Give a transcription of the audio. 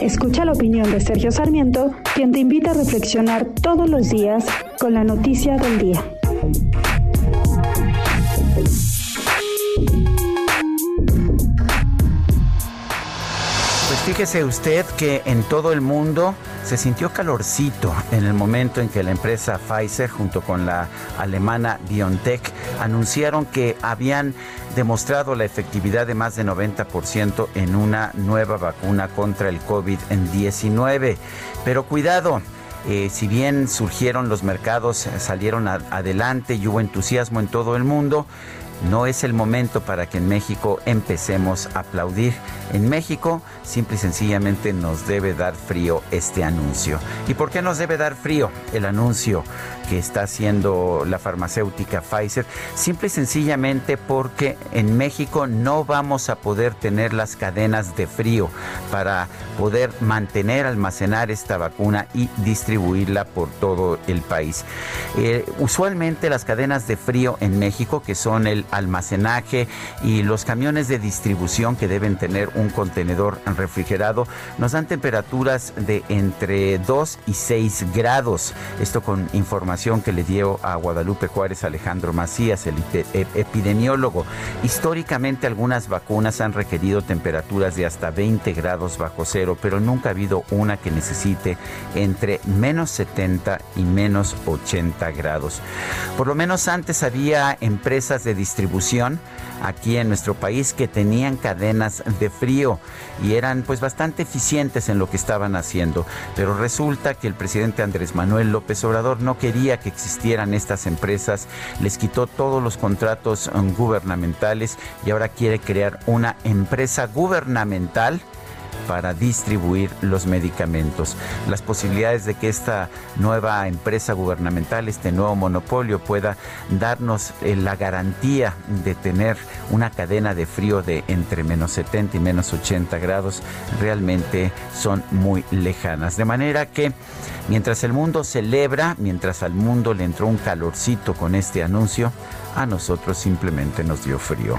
Escucha la opinión de Sergio Sarmiento, quien te invita a reflexionar todos los días con la noticia del día. Pues fíjese usted que en todo el mundo se sintió calorcito en el momento en que la empresa Pfizer junto con la alemana BioNTech anunciaron que habían demostrado la efectividad de más de 90% en una nueva vacuna contra el COVID-19. Pero cuidado, eh, si bien surgieron los mercados, salieron adelante y hubo entusiasmo en todo el mundo, no es el momento para que en México empecemos a aplaudir. En México, simple y sencillamente nos debe dar frío este anuncio. ¿Y por qué nos debe dar frío el anuncio que está haciendo la farmacéutica Pfizer? Simple y sencillamente porque en México no vamos a poder tener las cadenas de frío para poder mantener, almacenar esta vacuna y distribuirla por todo el país. Eh, usualmente las cadenas de frío en México, que son el almacenaje y los camiones de distribución que deben tener un contenedor refrigerado nos dan temperaturas de entre 2 y 6 grados. Esto con información que le dio a Guadalupe Juárez Alejandro Macías, el epidemiólogo. Históricamente algunas vacunas han requerido temperaturas de hasta 20 grados bajo cero, pero nunca ha habido una que necesite entre menos 70 y menos 80 grados. Por lo menos antes había empresas de distribución distribución aquí en nuestro país que tenían cadenas de frío y eran pues bastante eficientes en lo que estaban haciendo. Pero resulta que el presidente Andrés Manuel López Obrador no quería que existieran estas empresas, les quitó todos los contratos um, gubernamentales y ahora quiere crear una empresa gubernamental para distribuir los medicamentos. Las posibilidades de que esta nueva empresa gubernamental, este nuevo monopolio pueda darnos eh, la garantía de tener una cadena de frío de entre menos 70 y menos 80 grados realmente son muy lejanas. De manera que mientras el mundo celebra, mientras al mundo le entró un calorcito con este anuncio, a nosotros simplemente nos dio frío.